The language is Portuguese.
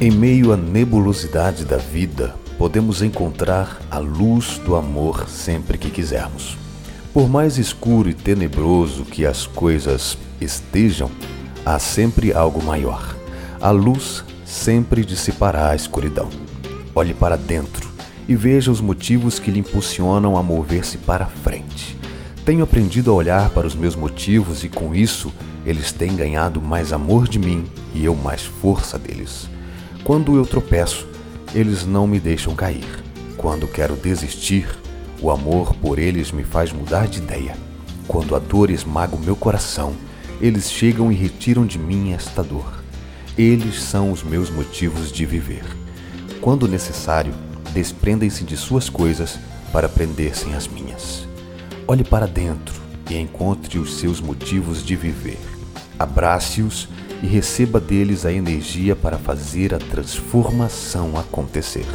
Em meio à nebulosidade da vida, podemos encontrar a luz do amor sempre que quisermos. Por mais escuro e tenebroso que as coisas estejam, há sempre algo maior. A luz sempre dissipará a escuridão. Olhe para dentro e veja os motivos que lhe impulsionam a mover-se para frente. Tenho aprendido a olhar para os meus motivos e com isso eles têm ganhado mais amor de mim e eu mais força deles. Quando eu tropeço, eles não me deixam cair. Quando quero desistir, o amor por eles me faz mudar de ideia. Quando a dor esmaga o meu coração, eles chegam e retiram de mim esta dor. Eles são os meus motivos de viver. Quando necessário, desprendem-se de suas coisas para prender-se às minhas. Olhe para dentro e encontre os seus motivos de viver. Abrace-os e receba deles a energia para fazer a transformação acontecer.